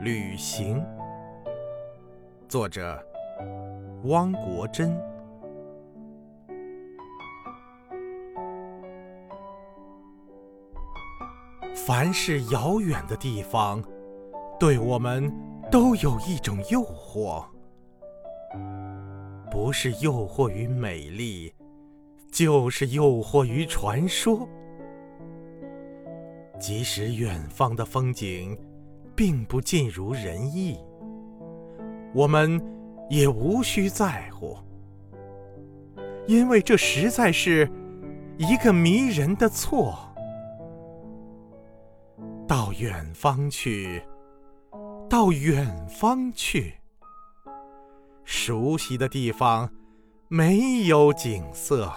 旅行，作者汪国真。凡是遥远的地方，对我们都有一种诱惑，不是诱惑于美丽，就是诱惑于传说。即使远方的风景并不尽如人意，我们也无需在乎，因为这实在是一个迷人的错。到远方去，到远方去，熟悉的地方没有景色。